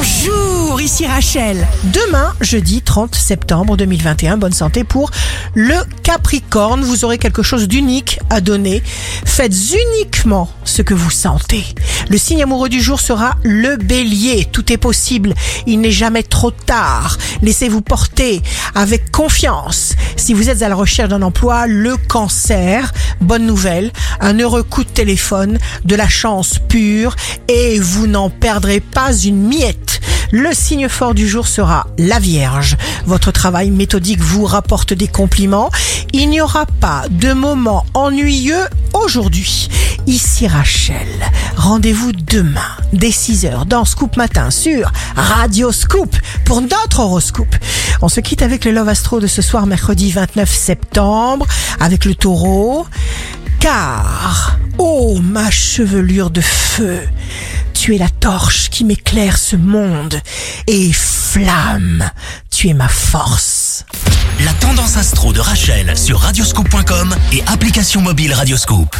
Bonjour, ici Rachel. Demain, jeudi 30 septembre 2021, bonne santé pour le Capricorne. Vous aurez quelque chose d'unique à donner. Faites uniquement ce que vous sentez. Le signe amoureux du jour sera le bélier. Tout est possible. Il n'est jamais trop tard. Laissez-vous porter avec confiance. Si vous êtes à la recherche d'un emploi, le cancer, bonne nouvelle, un heureux coup de téléphone, de la chance pure et vous n'en perdrez pas une miette. Le signe fort du jour sera la Vierge. Votre travail méthodique vous rapporte des compliments. Il n'y aura pas de moment ennuyeux aujourd'hui. Ici Rachel. Rendez-vous demain dès 6h dans Scoop Matin sur Radio Scoop pour notre horoscope. On se quitte avec le Love Astro de ce soir mercredi 29 septembre avec le taureau. Car, oh ma chevelure de feu, tu es la torche qui m'éclaire ce monde. Et flamme, tu es ma force. La tendance astro de Rachel sur radioscoop.com et application mobile Radioscoop.